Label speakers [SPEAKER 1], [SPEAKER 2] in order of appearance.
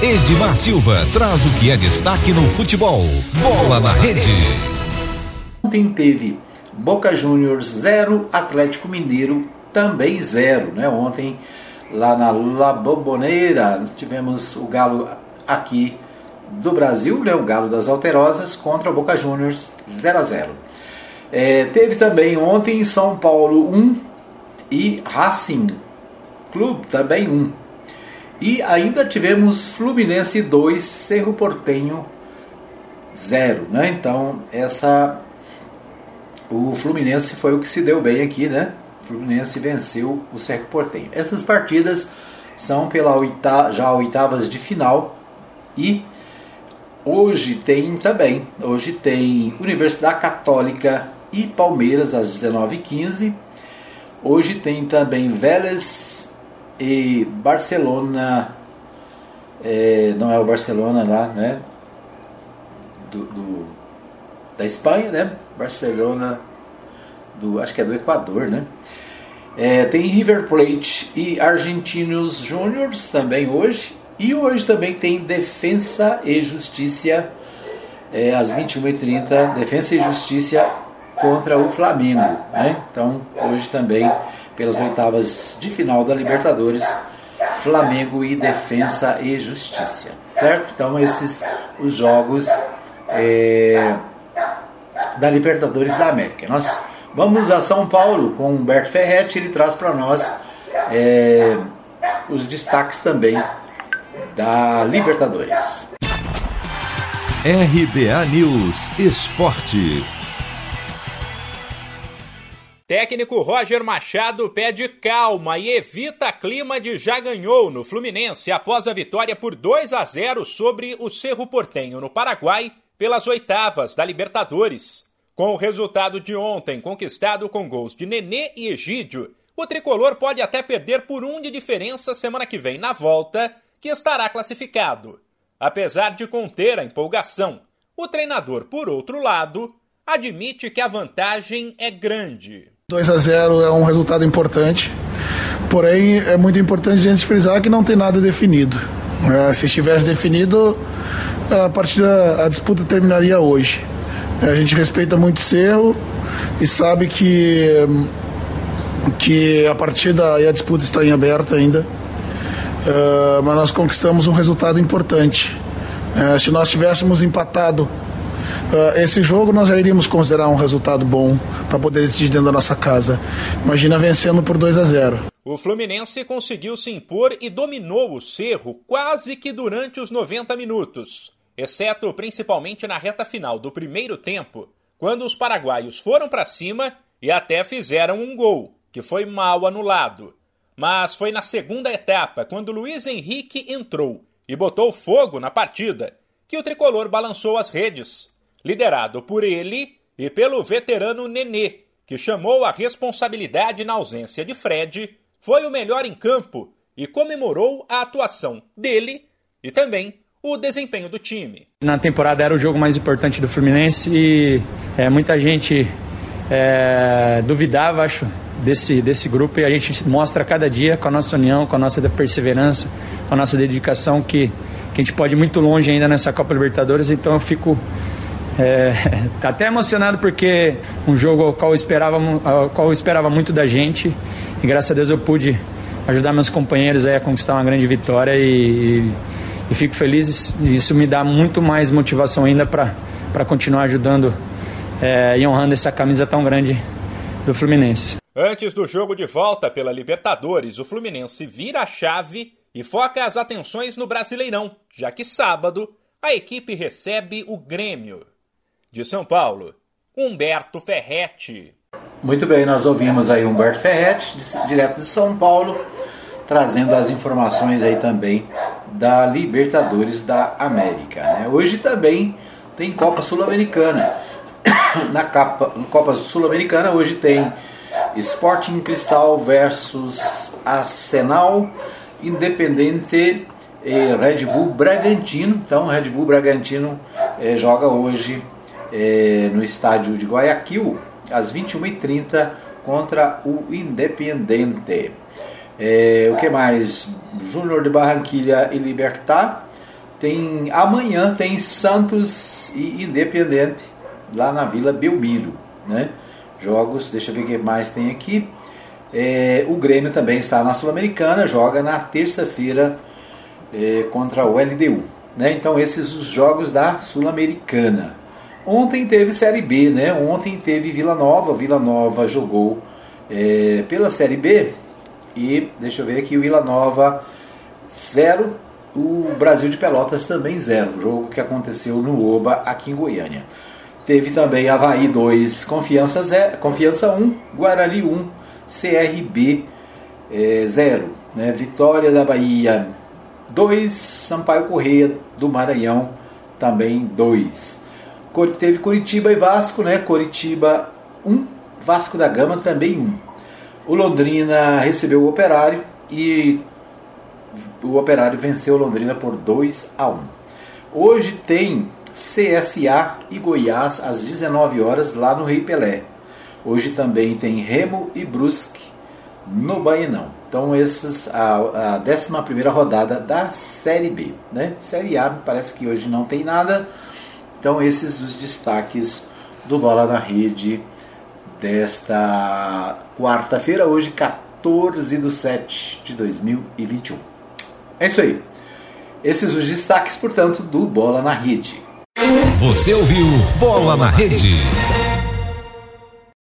[SPEAKER 1] Edmar Silva traz o que é destaque no futebol. Bola na rede.
[SPEAKER 2] Ontem teve Boca Juniors 0, Atlético Mineiro também 0. Né? Ontem, lá na La Boboneira, tivemos o Galo aqui do Brasil, né? o Galo das Alterosas, contra o Boca Juniors 0 a 0. É, teve também ontem São Paulo 1 e Racing Clube também 1. E ainda tivemos Fluminense 2, Cerro Portenho 0. Né? Então, essa o Fluminense foi o que se deu bem aqui, né? O Fluminense venceu o Cerro Portenho. Essas partidas são pela oita, já oitavas de final e hoje tem também, hoje tem Universidade Católica e Palmeiras às 19h15. Hoje tem também Vélez e Barcelona, é, não é o Barcelona lá, né? Do, do, da Espanha, né? Barcelona, do, acho que é do Equador, né? É, tem River Plate e Argentinos Júniors também hoje. E hoje também tem Defensa e Justiça é, às 21h30. Defensa e Justiça contra o Flamengo. Né? Então, hoje também, pelas oitavas de final da Libertadores, Flamengo e Defensa e Justiça. Certo? Então, esses os jogos é, da Libertadores da América. Nós vamos a São Paulo com Humberto Ferretti, ele traz para nós é, os destaques também da Libertadores.
[SPEAKER 1] RBA News Esporte.
[SPEAKER 3] Técnico Roger Machado pede calma e evita clima de já ganhou no Fluminense após a vitória por 2 a 0 sobre o Cerro Portenho no Paraguai pelas oitavas da Libertadores. Com o resultado de ontem conquistado com gols de Nenê e Egídio, o tricolor pode até perder por um de diferença semana que vem na volta, que estará classificado. Apesar de conter a empolgação, o treinador, por outro lado, admite que a vantagem é grande.
[SPEAKER 4] 2 a 0 é um resultado importante, porém é muito importante a gente frisar que não tem nada definido. É, se estivesse definido, a partida, a disputa terminaria hoje. A gente respeita muito o Cerro e sabe que, que a partida e a disputa está em aberto ainda. Uh, mas nós conquistamos um resultado importante. Uh, se nós tivéssemos empatado Uh, esse jogo nós já iríamos considerar um resultado bom para poder decidir dentro da nossa casa. Imagina vencendo por 2 a 0.
[SPEAKER 3] O Fluminense conseguiu se impor e dominou o Cerro quase que durante os 90 minutos, exceto principalmente na reta final do primeiro tempo, quando os paraguaios foram para cima e até fizeram um gol, que foi mal anulado. Mas foi na segunda etapa, quando Luiz Henrique entrou e botou fogo na partida, que o tricolor balançou as redes liderado por ele e pelo veterano Nenê, que chamou a responsabilidade na ausência de Fred, foi o melhor em campo e comemorou a atuação dele e também o desempenho do time.
[SPEAKER 5] Na temporada era o jogo mais importante do Fluminense e é, muita gente é, duvidava, acho, desse, desse grupo e a gente mostra cada dia com a nossa união, com a nossa perseverança, com a nossa dedicação que, que a gente pode ir muito longe ainda nessa Copa Libertadores, então eu fico é, até emocionado porque um jogo ao qual, esperava, ao qual eu esperava muito da gente e graças a Deus eu pude ajudar meus companheiros a conquistar uma grande vitória e, e, e fico feliz isso me dá muito mais motivação ainda para continuar ajudando é, e honrando essa camisa tão grande do Fluminense.
[SPEAKER 3] Antes do jogo de volta pela Libertadores, o Fluminense vira a chave e foca as atenções no Brasileirão, já que sábado a equipe recebe o Grêmio. De São Paulo, Humberto Ferretti.
[SPEAKER 2] Muito bem, nós ouvimos aí Humberto Ferretti, direto de São Paulo, trazendo as informações aí também da Libertadores da América. Né? Hoje também tem Copa Sul-Americana. Na Copa, Copa Sul-Americana hoje tem Sporting Cristal versus Arsenal, Independente e Red Bull Bragantino. Então, Red Bull Bragantino eh, joga hoje é, no estádio de Guayaquil, às 21h30, contra o Independiente. É, o que mais? Júnior de Barranquilha e Libertar tem amanhã tem Santos e Independente lá na Vila Belmiro, né? Jogos, deixa eu ver o que mais tem aqui. É, o Grêmio também está na Sul-Americana, joga na terça-feira é, contra o LDU. Né? Então esses os jogos da Sul-Americana. Ontem teve Série B, né? Ontem teve Vila Nova. Vila Nova jogou é, pela Série B e deixa eu ver aqui o Vila Nova 0, o Brasil de Pelotas também 0. Jogo que aconteceu no Oba aqui em Goiânia. Teve também Havaí 2, Confiança 0, Confiança 1, Guarani 1, CRB 0. Né? Vitória da Bahia 2, Sampaio Correia do Maranhão também 2. Teve Curitiba e Vasco, né? Curitiba 1, Vasco da Gama também 1. O Londrina recebeu o Operário e o Operário venceu o Londrina por 2 a 1. Hoje tem CSA e Goiás às 19 horas lá no Rei Pelé. Hoje também tem Remo e Brusque no Bainão. Então esses a, a 11 rodada da Série B, né? Série A parece que hoje não tem nada. Então esses os destaques do Bola na Rede desta quarta-feira, hoje 14 de 7 de 2021. É isso aí. Esses os destaques, portanto, do Bola na Rede.
[SPEAKER 1] Você ouviu Bola na Rede.